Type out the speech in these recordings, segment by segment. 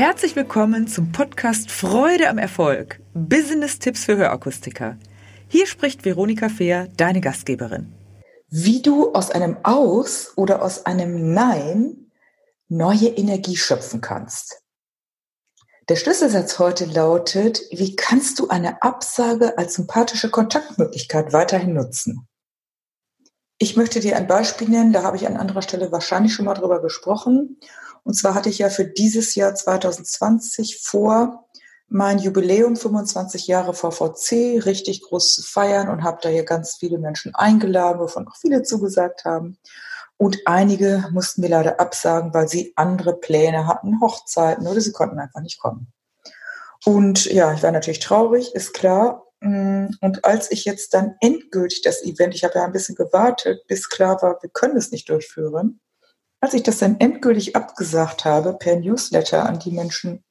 Herzlich willkommen zum Podcast Freude am Erfolg. Business-Tipps für Hörakustiker. Hier spricht Veronika Fehr, deine Gastgeberin. Wie du aus einem Aus oder aus einem Nein neue Energie schöpfen kannst. Der Schlüsselsatz heute lautet, wie kannst du eine Absage als sympathische Kontaktmöglichkeit weiterhin nutzen? Ich möchte dir ein Beispiel nennen, da habe ich an anderer Stelle wahrscheinlich schon mal drüber gesprochen. Und zwar hatte ich ja für dieses Jahr 2020 vor, mein Jubiläum 25 Jahre VVC richtig groß zu feiern und habe da hier ganz viele Menschen eingeladen, wovon auch viele zugesagt haben. Und einige mussten mir leider absagen, weil sie andere Pläne hatten, Hochzeiten oder sie konnten einfach nicht kommen. Und ja, ich war natürlich traurig, ist klar. Mm, und als ich jetzt dann endgültig das Event, ich habe ja ein bisschen gewartet, bis klar war, wir können es nicht durchführen, als ich das dann endgültig abgesagt habe per Newsletter an die Menschen,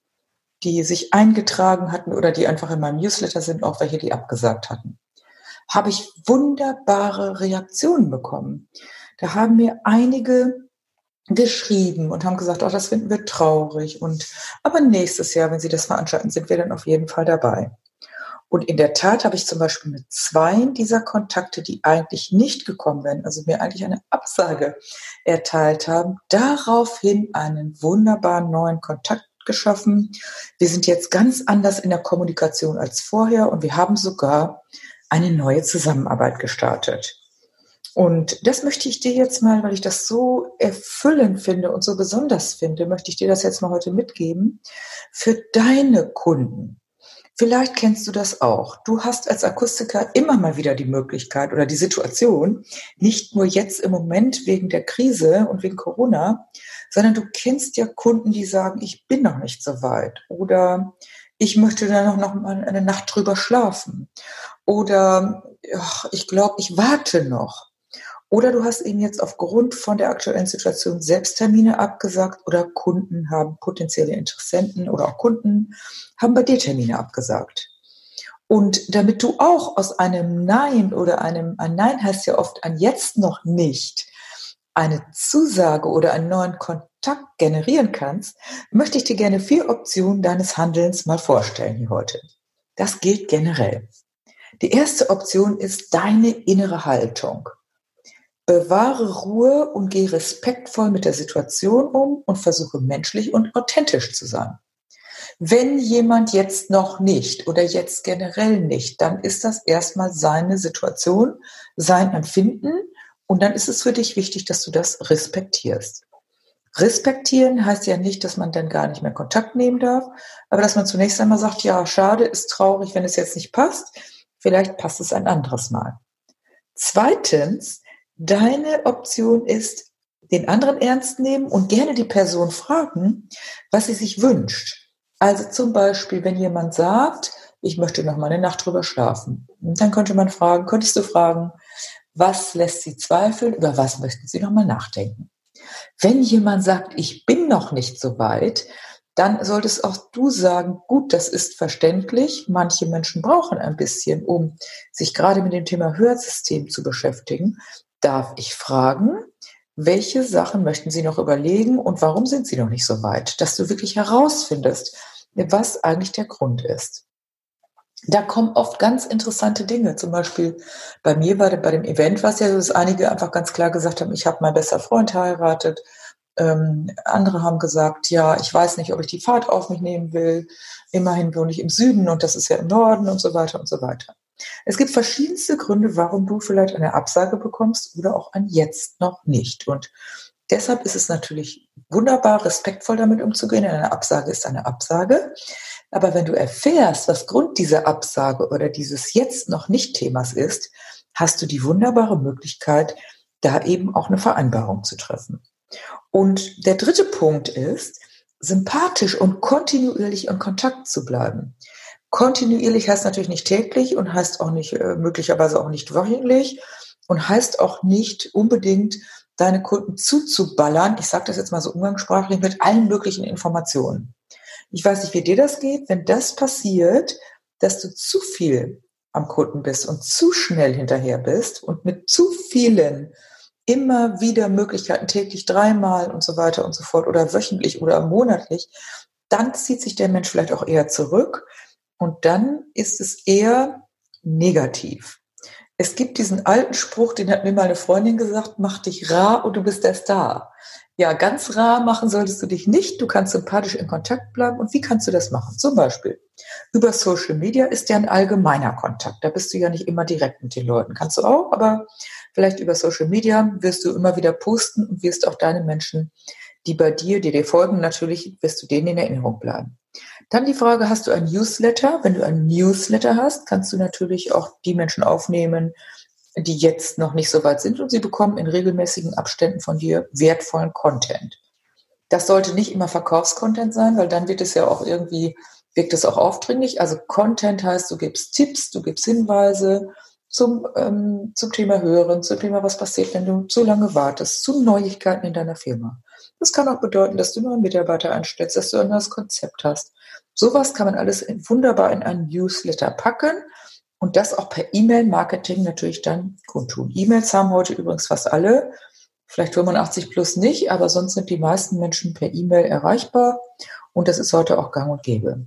die sich eingetragen hatten oder die einfach in meinem Newsletter sind, auch welche, die abgesagt hatten, habe ich wunderbare Reaktionen bekommen. Da haben mir einige geschrieben und haben gesagt, oh, das finden wir traurig und aber nächstes Jahr, wenn Sie das veranstalten, sind wir dann auf jeden Fall dabei. Und in der Tat habe ich zum Beispiel mit zwei dieser Kontakte, die eigentlich nicht gekommen wären, also mir eigentlich eine Absage erteilt haben, daraufhin einen wunderbaren neuen Kontakt geschaffen. Wir sind jetzt ganz anders in der Kommunikation als vorher und wir haben sogar eine neue Zusammenarbeit gestartet. Und das möchte ich dir jetzt mal, weil ich das so erfüllend finde und so besonders finde, möchte ich dir das jetzt mal heute mitgeben für deine Kunden. Vielleicht kennst du das auch. Du hast als Akustiker immer mal wieder die Möglichkeit oder die Situation, nicht nur jetzt im Moment wegen der Krise und wegen Corona, sondern du kennst ja Kunden, die sagen, ich bin noch nicht so weit oder ich möchte da noch, noch mal eine Nacht drüber schlafen oder ach, ich glaube, ich warte noch. Oder du hast ihnen jetzt aufgrund von der aktuellen Situation Selbsttermine abgesagt oder Kunden haben potenzielle Interessenten oder auch Kunden haben bei dir Termine abgesagt. Und damit du auch aus einem Nein oder einem, ein Nein heißt ja oft ein Jetzt noch nicht, eine Zusage oder einen neuen Kontakt generieren kannst, möchte ich dir gerne vier Optionen deines Handelns mal vorstellen hier heute. Das gilt generell. Die erste Option ist deine innere Haltung. Bewahre Ruhe und geh respektvoll mit der Situation um und versuche menschlich und authentisch zu sein. Wenn jemand jetzt noch nicht oder jetzt generell nicht, dann ist das erstmal seine Situation, sein Empfinden und dann ist es für dich wichtig, dass du das respektierst. Respektieren heißt ja nicht, dass man dann gar nicht mehr Kontakt nehmen darf, aber dass man zunächst einmal sagt, ja, schade, ist traurig, wenn es jetzt nicht passt, vielleicht passt es ein anderes Mal. Zweitens, Deine Option ist, den anderen ernst nehmen und gerne die Person fragen, was sie sich wünscht. Also zum Beispiel, wenn jemand sagt, ich möchte noch mal eine Nacht drüber schlafen, dann könnte man fragen, könntest du fragen, was lässt sie zweifeln, über was möchten sie noch mal nachdenken? Wenn jemand sagt, ich bin noch nicht so weit, dann solltest auch du sagen, gut, das ist verständlich. Manche Menschen brauchen ein bisschen, um sich gerade mit dem Thema Hörsystem zu beschäftigen darf ich fragen, welche Sachen möchten Sie noch überlegen und warum sind Sie noch nicht so weit, dass du wirklich herausfindest, was eigentlich der Grund ist. Da kommen oft ganz interessante Dinge. Zum Beispiel bei mir bei, bei dem Event war es ja so, dass einige einfach ganz klar gesagt haben, ich habe meinen bester Freund heiratet. Ähm, andere haben gesagt, ja, ich weiß nicht, ob ich die Fahrt auf mich nehmen will. Immerhin wohne ich im Süden und das ist ja im Norden und so weiter und so weiter. Es gibt verschiedenste Gründe, warum du vielleicht eine Absage bekommst oder auch ein Jetzt noch nicht. Und deshalb ist es natürlich wunderbar, respektvoll damit umzugehen. Eine Absage ist eine Absage. Aber wenn du erfährst, was Grund dieser Absage oder dieses Jetzt noch nicht Themas ist, hast du die wunderbare Möglichkeit, da eben auch eine Vereinbarung zu treffen. Und der dritte Punkt ist, sympathisch und kontinuierlich in Kontakt zu bleiben. Kontinuierlich heißt natürlich nicht täglich und heißt auch nicht, äh, möglicherweise auch nicht wöchentlich und heißt auch nicht unbedingt, deine Kunden zuzuballern. Ich sage das jetzt mal so umgangssprachlich mit allen möglichen Informationen. Ich weiß nicht, wie dir das geht. Wenn das passiert, dass du zu viel am Kunden bist und zu schnell hinterher bist und mit zu vielen immer wieder Möglichkeiten täglich dreimal und so weiter und so fort oder wöchentlich oder monatlich, dann zieht sich der Mensch vielleicht auch eher zurück und dann ist es eher negativ. Es gibt diesen alten Spruch, den hat mir meine Freundin gesagt, mach dich rar und du bist der Star. Ja, ganz rar machen solltest du dich nicht. Du kannst sympathisch in Kontakt bleiben. Und wie kannst du das machen? Zum Beispiel über Social Media ist ja ein allgemeiner Kontakt. Da bist du ja nicht immer direkt mit den Leuten. Kannst du auch, aber vielleicht über Social Media wirst du immer wieder posten und wirst auch deine Menschen, die bei dir, die dir folgen, natürlich wirst du denen in Erinnerung bleiben. Dann die Frage, hast du ein Newsletter? Wenn du ein Newsletter hast, kannst du natürlich auch die Menschen aufnehmen, die jetzt noch nicht so weit sind und sie bekommen in regelmäßigen Abständen von dir wertvollen Content. Das sollte nicht immer Verkaufscontent sein, weil dann wird es ja auch irgendwie, wirkt es auch aufdringlich. Also Content heißt, du gibst Tipps, du gibst Hinweise zum, ähm, zum Thema Hören, zum Thema, was passiert, wenn du zu lange wartest, zu Neuigkeiten in deiner Firma. Das kann auch bedeuten, dass du neuen Mitarbeiter einstellst, dass du ein neues Konzept hast. Sowas kann man alles wunderbar in einen Newsletter packen und das auch per E-Mail-Marketing natürlich dann kundtun. E-Mails haben heute übrigens fast alle, vielleicht 85 plus nicht, aber sonst sind die meisten Menschen per E-Mail erreichbar und das ist heute auch gang und gäbe.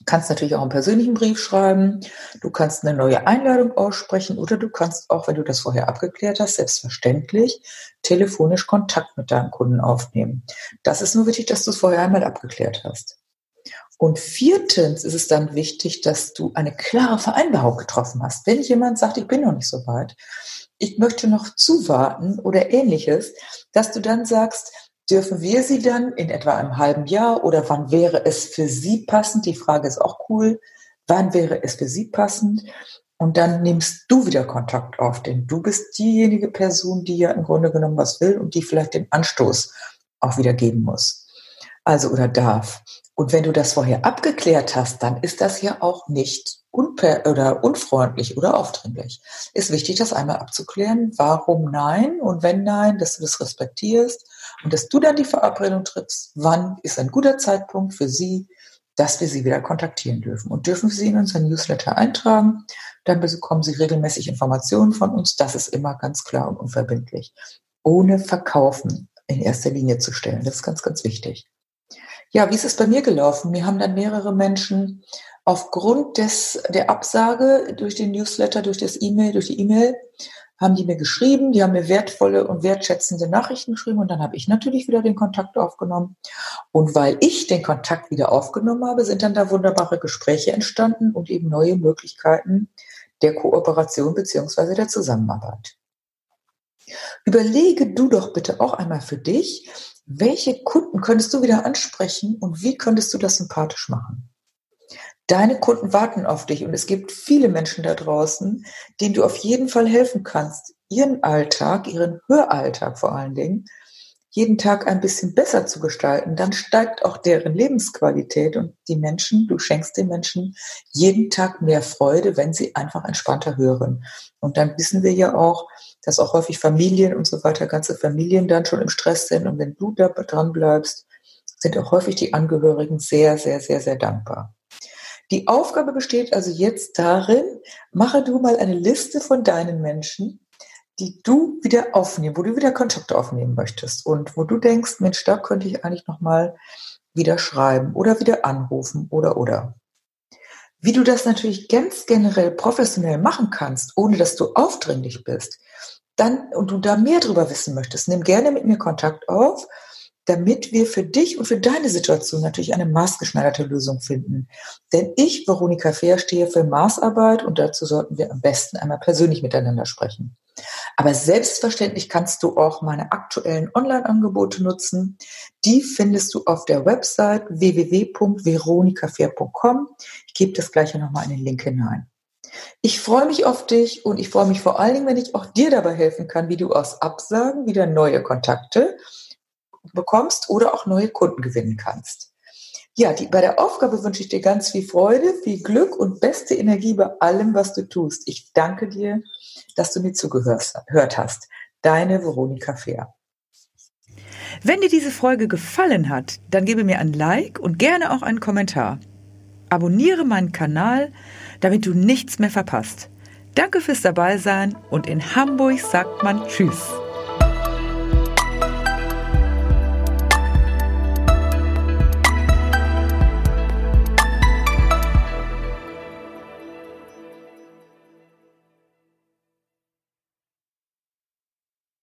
Du kannst natürlich auch einen persönlichen Brief schreiben, du kannst eine neue Einladung aussprechen oder du kannst auch, wenn du das vorher abgeklärt hast, selbstverständlich telefonisch Kontakt mit deinem Kunden aufnehmen. Das ist nur wichtig, dass du es vorher einmal abgeklärt hast. Und viertens ist es dann wichtig, dass du eine klare Vereinbarung getroffen hast. Wenn jemand sagt, ich bin noch nicht so weit, ich möchte noch zuwarten oder ähnliches, dass du dann sagst, dürfen wir sie dann in etwa einem halben Jahr oder wann wäre es für sie passend? Die Frage ist auch cool. Wann wäre es für sie passend? Und dann nimmst du wieder Kontakt auf, denn du bist diejenige Person, die ja im Grunde genommen was will und die vielleicht den Anstoß auch wieder geben muss. Also oder darf. Und wenn du das vorher abgeklärt hast, dann ist das ja auch nicht unper oder unfreundlich oder aufdringlich. Ist wichtig, das einmal abzuklären. Warum nein? Und wenn nein, dass du das respektierst und dass du dann die Verabredung trittst, wann ist ein guter Zeitpunkt für sie, dass wir sie wieder kontaktieren dürfen. Und dürfen sie in unseren Newsletter eintragen, dann bekommen sie regelmäßig Informationen von uns. Das ist immer ganz klar und unverbindlich. Ohne Verkaufen in erster Linie zu stellen. Das ist ganz, ganz wichtig. Ja, wie ist es bei mir gelaufen? Mir haben dann mehrere Menschen aufgrund des, der Absage durch den Newsletter, durch das E-Mail, durch die E-Mail, haben die mir geschrieben, die haben mir wertvolle und wertschätzende Nachrichten geschrieben und dann habe ich natürlich wieder den Kontakt aufgenommen. Und weil ich den Kontakt wieder aufgenommen habe, sind dann da wunderbare Gespräche entstanden und eben neue Möglichkeiten der Kooperation beziehungsweise der Zusammenarbeit. Überlege du doch bitte auch einmal für dich, welche Kunden könntest du wieder ansprechen und wie könntest du das sympathisch machen? Deine Kunden warten auf dich und es gibt viele Menschen da draußen, denen du auf jeden Fall helfen kannst, ihren Alltag, ihren Höralltag vor allen Dingen, jeden Tag ein bisschen besser zu gestalten, dann steigt auch deren Lebensqualität und die Menschen, du schenkst den Menschen jeden Tag mehr Freude, wenn sie einfach entspannter hören. Und dann wissen wir ja auch, dass auch häufig Familien und so weiter, ganze Familien dann schon im Stress sind. Und wenn du da dran bleibst, sind auch häufig die Angehörigen sehr, sehr, sehr, sehr dankbar. Die Aufgabe besteht also jetzt darin, mache du mal eine Liste von deinen Menschen, die du wieder aufnehmen, wo du wieder Kontakte aufnehmen möchtest und wo du denkst, Mensch, da könnte ich eigentlich noch mal wieder schreiben oder wieder anrufen oder oder. Wie du das natürlich ganz generell professionell machen kannst, ohne dass du aufdringlich bist, dann und du da mehr darüber wissen möchtest, nimm gerne mit mir Kontakt auf, damit wir für dich und für deine Situation natürlich eine maßgeschneiderte Lösung finden. Denn ich, Veronika Fehr, stehe für Maßarbeit und dazu sollten wir am besten einmal persönlich miteinander sprechen. Aber selbstverständlich kannst du auch meine aktuellen Online-Angebote nutzen. Die findest du auf der Website www.veronikafair.com. Ich gebe das gleich nochmal in den Link hinein. Ich freue mich auf dich und ich freue mich vor allen Dingen, wenn ich auch dir dabei helfen kann, wie du aus Absagen wieder neue Kontakte bekommst oder auch neue Kunden gewinnen kannst. Ja, die, bei der Aufgabe wünsche ich dir ganz viel Freude, viel Glück und beste Energie bei allem, was du tust. Ich danke dir dass du mir zugehört hast. Deine Veronika Fehr. Wenn dir diese Folge gefallen hat, dann gebe mir ein Like und gerne auch einen Kommentar. Abonniere meinen Kanal, damit du nichts mehr verpasst. Danke fürs Dabeisein und in Hamburg sagt man Tschüss.